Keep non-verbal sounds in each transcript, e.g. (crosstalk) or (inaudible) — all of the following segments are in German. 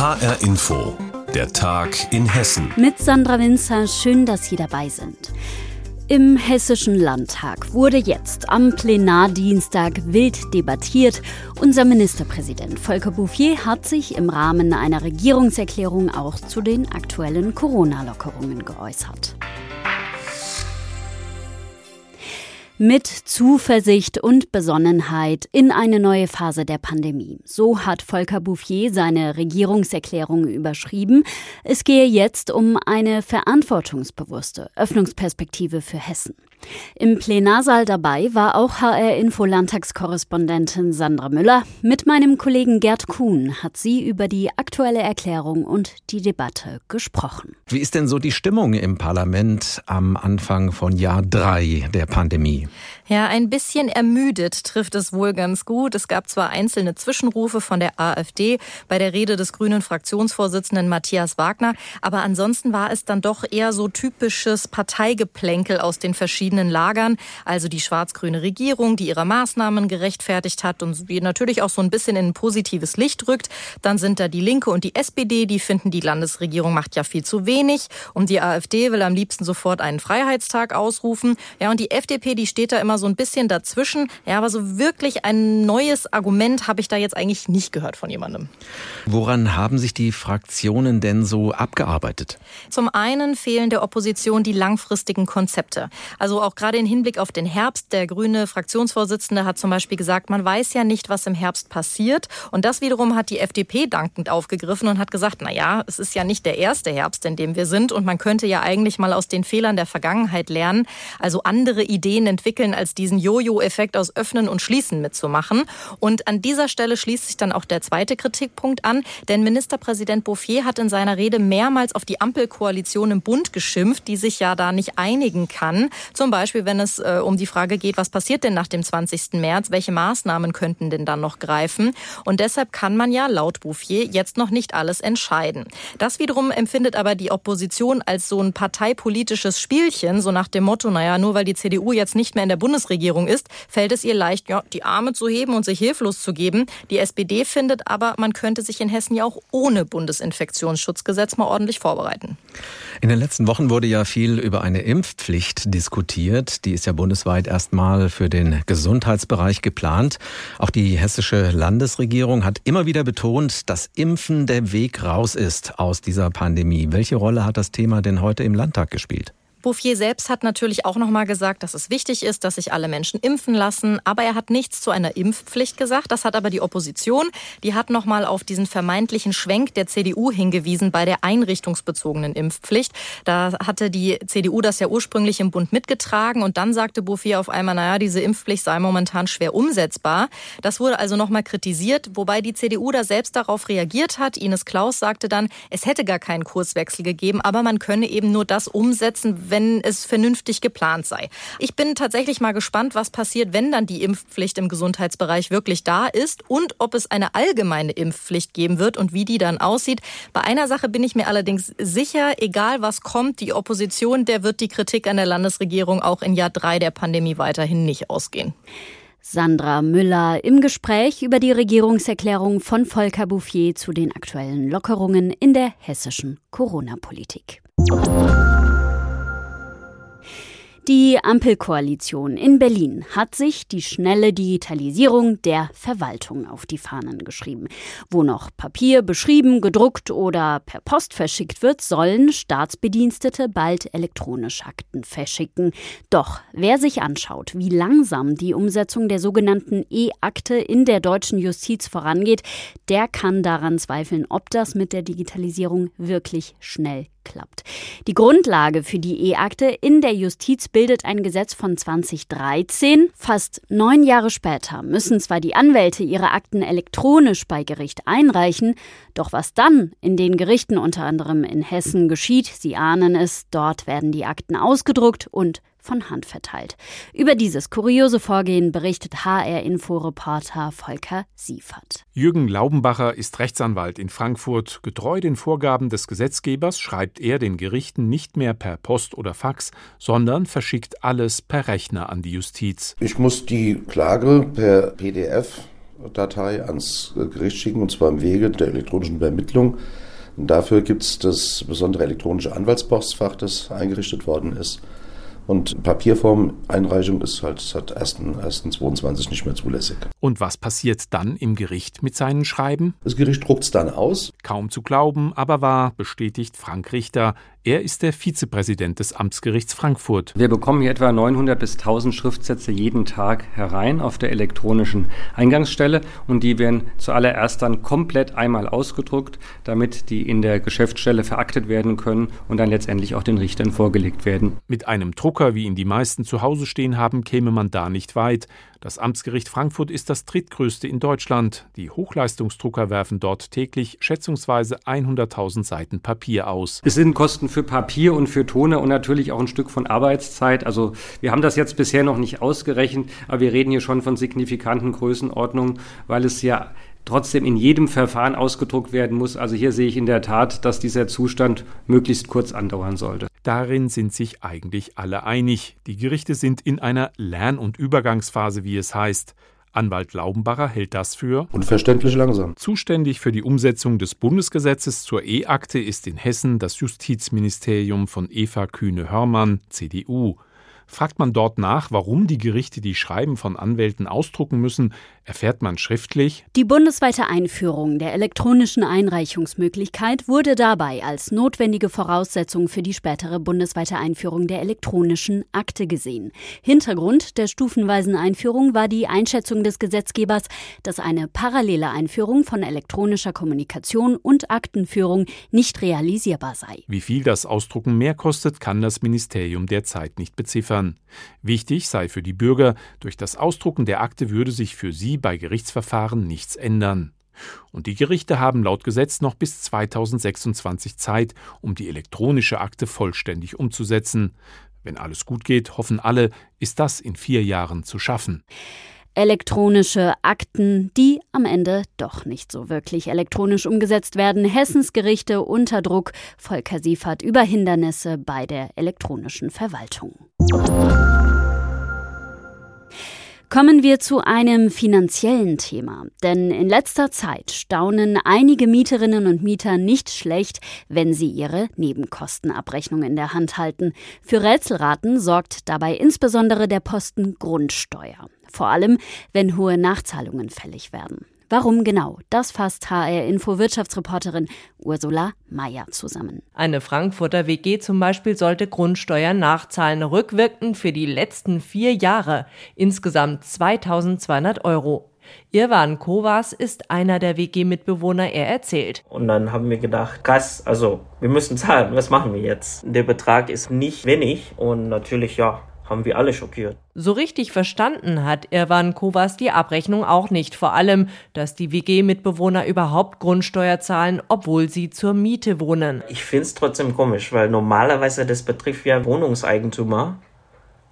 HR Info, der Tag in Hessen. Mit Sandra Winzer, schön, dass Sie dabei sind. Im Hessischen Landtag wurde jetzt am Plenardienstag wild debattiert. Unser Ministerpräsident Volker Bouffier hat sich im Rahmen einer Regierungserklärung auch zu den aktuellen Corona-Lockerungen geäußert. Mit Zuversicht und Besonnenheit in eine neue Phase der Pandemie. So hat Volker Bouffier seine Regierungserklärung überschrieben. Es gehe jetzt um eine verantwortungsbewusste Öffnungsperspektive für Hessen. Im Plenarsaal dabei war auch HR-Info-Landtagskorrespondentin Sandra Müller. Mit meinem Kollegen Gerd Kuhn hat sie über die aktuelle Erklärung und die Debatte gesprochen. Wie ist denn so die Stimmung im Parlament am Anfang von Jahr drei der Pandemie? Ja, ein bisschen ermüdet trifft es wohl ganz gut. Es gab zwar einzelne Zwischenrufe von der AfD bei der Rede des grünen Fraktionsvorsitzenden Matthias Wagner, aber ansonsten war es dann doch eher so typisches Parteigeplänkel aus den verschiedenen Lagern, also die schwarz-grüne Regierung, die ihre Maßnahmen gerechtfertigt hat und die natürlich auch so ein bisschen in ein positives Licht rückt. Dann sind da die Linke und die SPD, die finden, die Landesregierung macht ja viel zu wenig und die AfD will am liebsten sofort einen Freiheitstag ausrufen. Ja, und die FDP, die steht da immer so ein bisschen dazwischen. Ja, aber so wirklich ein neues Argument habe ich da jetzt eigentlich nicht gehört von jemandem. Woran haben sich die Fraktionen denn so abgearbeitet? Zum einen fehlen der Opposition die langfristigen Konzepte. Also auch gerade im Hinblick auf den Herbst. Der grüne Fraktionsvorsitzende hat zum Beispiel gesagt, man weiß ja nicht, was im Herbst passiert. Und das wiederum hat die FDP dankend aufgegriffen und hat gesagt, na ja, es ist ja nicht der erste Herbst, in dem wir sind. Und man könnte ja eigentlich mal aus den Fehlern der Vergangenheit lernen. Also andere Ideen entwickeln als diesen Jojo-Effekt aus Öffnen und Schließen mitzumachen. Und an dieser Stelle schließt sich dann auch der zweite Kritikpunkt an, denn Ministerpräsident Bouffier hat in seiner Rede mehrmals auf die Ampelkoalition im Bund geschimpft, die sich ja da nicht einigen kann. Zum Beispiel, wenn es äh, um die Frage geht, was passiert denn nach dem 20. März? Welche Maßnahmen könnten denn dann noch greifen? Und deshalb kann man ja laut Bouffier jetzt noch nicht alles entscheiden. Das wiederum empfindet aber die Opposition als so ein parteipolitisches Spielchen, so nach dem Motto, naja, nur weil die CDU jetzt nicht mehr in der Bundesregierung ist, fällt es ihr leicht, ja, die Arme zu heben und sich hilflos zu geben. Die SPD findet aber, man könnte sich in Hessen ja auch ohne Bundesinfektionsschutzgesetz mal ordentlich vorbereiten. In den letzten Wochen wurde ja viel über eine Impfpflicht diskutiert. Die ist ja bundesweit erstmal für den Gesundheitsbereich geplant. Auch die hessische Landesregierung hat immer wieder betont, dass Impfen der Weg raus ist aus dieser Pandemie. Welche Rolle hat das Thema denn heute im Landtag gespielt? Bouffier selbst hat natürlich auch noch mal gesagt, dass es wichtig ist, dass sich alle Menschen impfen lassen, aber er hat nichts zu einer Impfpflicht gesagt. Das hat aber die Opposition, die hat noch mal auf diesen vermeintlichen Schwenk der CDU hingewiesen bei der einrichtungsbezogenen Impfpflicht. Da hatte die CDU das ja ursprünglich im Bund mitgetragen und dann sagte Bouffier auf einmal, naja, diese Impfpflicht sei momentan schwer umsetzbar. Das wurde also noch mal kritisiert, wobei die CDU da selbst darauf reagiert hat. Ines Klaus sagte dann, es hätte gar keinen Kurswechsel gegeben, aber man könne eben nur das umsetzen, wenn es vernünftig geplant sei. Ich bin tatsächlich mal gespannt, was passiert, wenn dann die Impfpflicht im Gesundheitsbereich wirklich da ist und ob es eine allgemeine Impfpflicht geben wird und wie die dann aussieht. Bei einer Sache bin ich mir allerdings sicher, egal was kommt, die Opposition, der wird die Kritik an der Landesregierung auch in Jahr drei der Pandemie weiterhin nicht ausgehen. Sandra Müller im Gespräch über die Regierungserklärung von Volker Bouffier zu den aktuellen Lockerungen in der hessischen Corona-Politik. Die Ampelkoalition in Berlin hat sich die schnelle Digitalisierung der Verwaltung auf die Fahnen geschrieben. Wo noch Papier beschrieben, gedruckt oder per Post verschickt wird, sollen Staatsbedienstete bald elektronisch Akten verschicken. Doch wer sich anschaut, wie langsam die Umsetzung der sogenannten E-Akte in der deutschen Justiz vorangeht, der kann daran zweifeln, ob das mit der Digitalisierung wirklich schnell klappt. Die Grundlage für die E-Akte in der Justiz bildet ein Gesetz von 2013. Fast neun Jahre später müssen zwar die Anwälte ihre Akten elektronisch bei Gericht einreichen, doch was dann in den Gerichten unter anderem in Hessen geschieht, Sie ahnen es, dort werden die Akten ausgedruckt und von Hand verteilt. Über dieses kuriose Vorgehen berichtet HR-Info-Reporter Volker Siefert. Jürgen Laubenbacher ist Rechtsanwalt in Frankfurt. Getreu den Vorgaben des Gesetzgebers schreibt er den Gerichten nicht mehr per Post oder Fax, sondern verschickt alles per Rechner an die Justiz. Ich muss die Klage per PDF Datei ans Gericht schicken, und zwar im Wege der elektronischen Übermittlung. Dafür gibt es das besondere elektronische Anwaltspostfach, das eingerichtet worden ist. Und Papierform-Einreichung ist halt seit 1.1.22 nicht mehr zulässig. Und was passiert dann im Gericht mit seinen Schreiben? Das Gericht druckt es dann aus. Kaum zu glauben, aber wahr, bestätigt Frank Richter. Er ist der Vizepräsident des Amtsgerichts Frankfurt. Wir bekommen hier etwa 900 bis 1000 Schriftsätze jeden Tag herein auf der elektronischen Eingangsstelle und die werden zuallererst dann komplett einmal ausgedruckt, damit die in der Geschäftsstelle veraktet werden können und dann letztendlich auch den Richtern vorgelegt werden. Mit einem Drucker, wie ihn die meisten zu Hause stehen haben, käme man da nicht weit. Das Amtsgericht Frankfurt ist das drittgrößte in Deutschland. Die Hochleistungsdrucker werfen dort täglich schätzungsweise 100.000 Seiten Papier aus. Es sind Kosten für Papier und für Tone und natürlich auch ein Stück von Arbeitszeit. Also wir haben das jetzt bisher noch nicht ausgerechnet, aber wir reden hier schon von signifikanten Größenordnungen, weil es ja trotzdem in jedem Verfahren ausgedruckt werden muss. Also hier sehe ich in der Tat, dass dieser Zustand möglichst kurz andauern sollte. Darin sind sich eigentlich alle einig. Die Gerichte sind in einer Lern- und Übergangsphase, wie es heißt. Anwalt Laubenbacher hält das für unverständlich langsam. Zuständig für die Umsetzung des Bundesgesetzes zur E-Akte ist in Hessen das Justizministerium von Eva Kühne-Hörmann, CDU. Fragt man dort nach, warum die Gerichte die Schreiben von Anwälten ausdrucken müssen, erfährt man schriftlich, die bundesweite Einführung der elektronischen Einreichungsmöglichkeit wurde dabei als notwendige Voraussetzung für die spätere bundesweite Einführung der elektronischen Akte gesehen. Hintergrund der stufenweisen Einführung war die Einschätzung des Gesetzgebers, dass eine parallele Einführung von elektronischer Kommunikation und Aktenführung nicht realisierbar sei. Wie viel das Ausdrucken mehr kostet, kann das Ministerium derzeit nicht beziffern. Wichtig sei für die Bürger, durch das Ausdrucken der Akte würde sich für sie bei Gerichtsverfahren nichts ändern. Und die Gerichte haben laut Gesetz noch bis 2026 Zeit, um die elektronische Akte vollständig umzusetzen. Wenn alles gut geht, hoffen alle, ist das in vier Jahren zu schaffen elektronische Akten, die am Ende doch nicht so wirklich elektronisch umgesetzt werden. Hessens Gerichte unter Druck. Volker Siefert über Hindernisse bei der elektronischen Verwaltung. Kommen wir zu einem finanziellen Thema. Denn in letzter Zeit staunen einige Mieterinnen und Mieter nicht schlecht, wenn sie ihre Nebenkostenabrechnung in der Hand halten. Für Rätselraten sorgt dabei insbesondere der Posten Grundsteuer. Vor allem, wenn hohe Nachzahlungen fällig werden. Warum genau? Das fasst HR Info Wirtschaftsreporterin Ursula Mayer zusammen. Eine Frankfurter WG zum Beispiel sollte Grundsteuern nachzahlen, rückwirkend für die letzten vier Jahre. Insgesamt 2200 Euro. Irwan Kovas ist einer der WG-Mitbewohner, er erzählt. Und dann haben wir gedacht, krass, also wir müssen zahlen, was machen wir jetzt? Der Betrag ist nicht wenig und natürlich, ja, haben wir alle schockiert. So richtig verstanden hat Irwan Kovas die Abrechnung auch nicht. Vor allem, dass die WG-Mitbewohner überhaupt Grundsteuer zahlen, obwohl sie zur Miete wohnen. Ich finde es trotzdem komisch, weil normalerweise das betrifft ja Wohnungseigentümer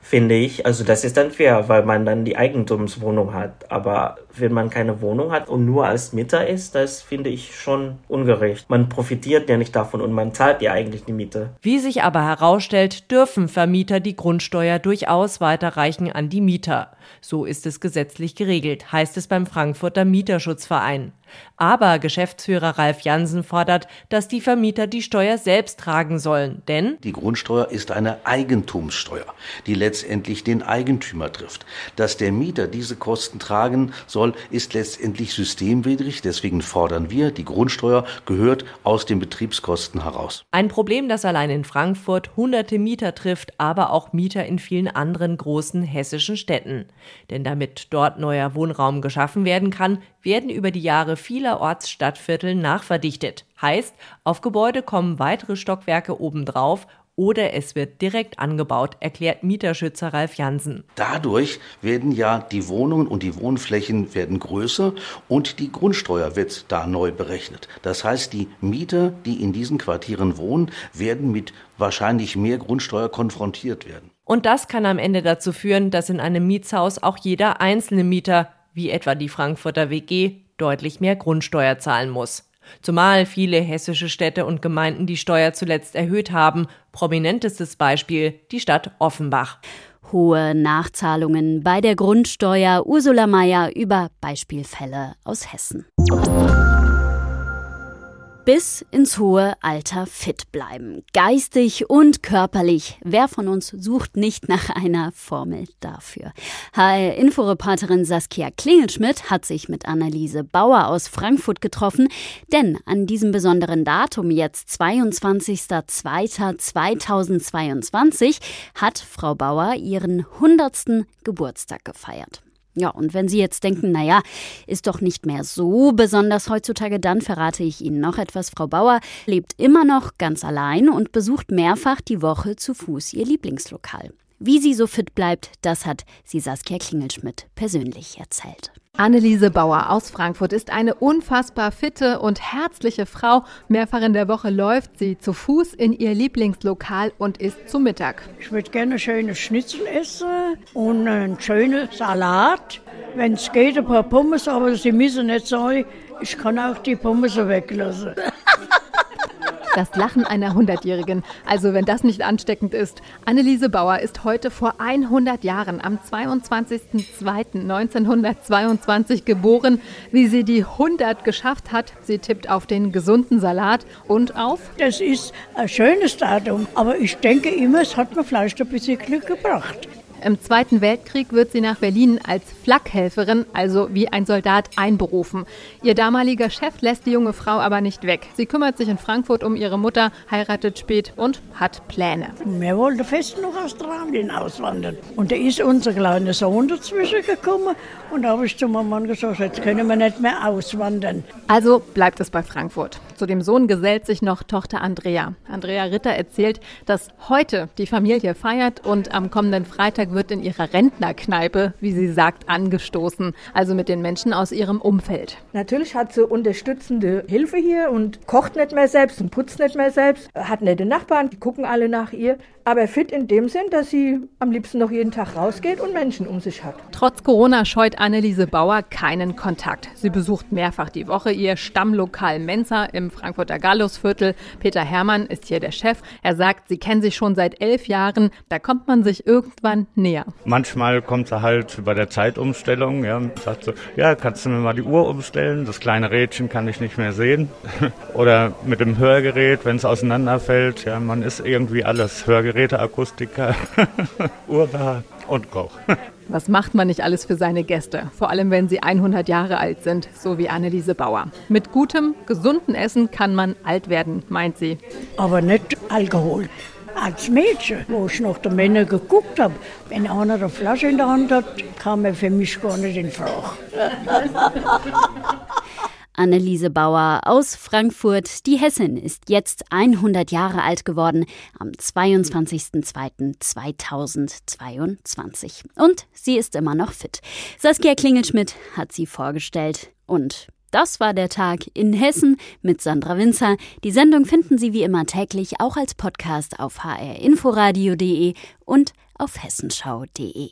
finde ich. Also das ist dann fair, weil man dann die Eigentumswohnung hat. Aber wenn man keine Wohnung hat und nur als Mieter ist, das finde ich schon ungerecht. Man profitiert ja nicht davon und man zahlt ja eigentlich die Miete. Wie sich aber herausstellt, dürfen Vermieter die Grundsteuer durchaus weiterreichen an die Mieter. So ist es gesetzlich geregelt, heißt es beim Frankfurter Mieterschutzverein. Aber Geschäftsführer Ralf Jansen fordert, dass die Vermieter die Steuer selbst tragen sollen, denn die Grundsteuer ist eine Eigentumssteuer, die letztendlich den Eigentümer trifft. Dass der Mieter diese Kosten tragen soll, ist letztendlich systemwidrig. Deswegen fordern wir, die Grundsteuer gehört aus den Betriebskosten heraus. Ein Problem, das allein in Frankfurt hunderte Mieter trifft, aber auch Mieter in vielen anderen großen hessischen Städten. Denn damit dort neuer Wohnraum geschaffen werden kann, werden über die Jahre vielerorts Stadtviertel nachverdichtet. Heißt, auf Gebäude kommen weitere Stockwerke obendrauf oder es wird direkt angebaut, erklärt Mieterschützer Ralf Jansen. Dadurch werden ja die Wohnungen und die Wohnflächen werden größer und die Grundsteuer wird da neu berechnet. Das heißt, die Mieter, die in diesen Quartieren wohnen, werden mit wahrscheinlich mehr Grundsteuer konfrontiert werden. Und das kann am Ende dazu führen, dass in einem Mietshaus auch jeder einzelne Mieter wie etwa die Frankfurter WG, deutlich mehr Grundsteuer zahlen muss. Zumal viele hessische Städte und Gemeinden die Steuer zuletzt erhöht haben. Prominentestes Beispiel die Stadt Offenbach. Hohe Nachzahlungen bei der Grundsteuer. Ursula Mayer über Beispielfälle aus Hessen bis ins hohe Alter fit bleiben. Geistig und körperlich. Wer von uns sucht nicht nach einer Formel dafür? HR-Inforeporterin Saskia Klingelschmidt hat sich mit Anneliese Bauer aus Frankfurt getroffen, denn an diesem besonderen Datum, jetzt 22.02.2022, hat Frau Bauer ihren 100. Geburtstag gefeiert. Ja, und wenn Sie jetzt denken, naja, ist doch nicht mehr so besonders heutzutage, dann verrate ich Ihnen noch etwas. Frau Bauer lebt immer noch ganz allein und besucht mehrfach die Woche zu Fuß ihr Lieblingslokal. Wie sie so fit bleibt, das hat sie Saskia Klingelschmidt persönlich erzählt. Anneliese Bauer aus Frankfurt ist eine unfassbar fitte und herzliche Frau. Mehrfach in der Woche läuft sie zu Fuß in ihr Lieblingslokal und isst zu Mittag. Ich würde gerne schöne Schnitzel essen und einen schönen Salat. Wenn es geht, ein paar Pommes, aber sie müssen nicht sein. Ich kann auch die Pommes weglassen. (laughs) Das Lachen einer Hundertjährigen. Also wenn das nicht ansteckend ist. Anneliese Bauer ist heute vor 100 Jahren am 22.02.1922 geboren. Wie sie die 100 geschafft hat, sie tippt auf den gesunden Salat und auf... Das ist ein schönes Datum, aber ich denke immer, es hat mir vielleicht ein bisschen Glück gebracht. Im Zweiten Weltkrieg wird sie nach Berlin als Flakhelferin, also wie ein Soldat, einberufen. Ihr damaliger Chef lässt die junge Frau aber nicht weg. Sie kümmert sich in Frankfurt um ihre Mutter, heiratet spät und hat Pläne. Wir wollten fest nach Australien auswandern. Und da ist unser kleiner Sohn dazwischen gekommen. Und da habe ich zu meinem Mann gesagt, jetzt können wir nicht mehr auswandern. Also bleibt es bei Frankfurt. Zu dem Sohn gesellt sich noch Tochter Andrea. Andrea Ritter erzählt, dass heute die Familie feiert und am kommenden Freitag Freitag wird in ihrer Rentnerkneipe, wie sie sagt, angestoßen, also mit den Menschen aus ihrem Umfeld. Natürlich hat sie unterstützende Hilfe hier und kocht nicht mehr selbst und putzt nicht mehr selbst, hat nette Nachbarn, die gucken alle nach ihr, aber fit in dem Sinn, dass sie am liebsten noch jeden Tag rausgeht und Menschen um sich hat. Trotz Corona scheut Anneliese Bauer keinen Kontakt. Sie besucht mehrfach die Woche ihr Stammlokal Mensa im Frankfurter Gallusviertel. Peter Hermann ist hier der Chef. Er sagt, sie kennen sich schon seit elf Jahren. Da kommt man sich irgendwann näher. Manchmal kommt sie halt bei der Zeitumstellung, ja, sagt so, ja, kannst du mir mal die Uhr umstellen? Das kleine Rädchen kann ich nicht mehr sehen. (laughs) Oder mit dem Hörgerät, wenn es auseinanderfällt, ja, man ist irgendwie alles. Hörgeräte, Akustiker, (laughs) Uhrbar und Koch. Was macht man nicht alles für seine Gäste? Vor allem, wenn sie 100 Jahre alt sind, so wie Anneliese Bauer. Mit gutem, gesunden Essen kann man alt werden, meint sie. Aber nicht Alkohol als Mädchen, wo ich noch die Männer geguckt habe, wenn einer eine Flasche in der Hand hat, kam er für mich gar nicht in Frage. (laughs) Anneliese Bauer aus Frankfurt. Die Hessin ist jetzt 100 Jahre alt geworden am 22.02.2022. Und sie ist immer noch fit. Saskia Klingelschmidt hat sie vorgestellt und das war der Tag in Hessen mit Sandra Winzer. Die Sendung finden Sie wie immer täglich auch als Podcast auf hrinforadio.de und auf hessenschau.de.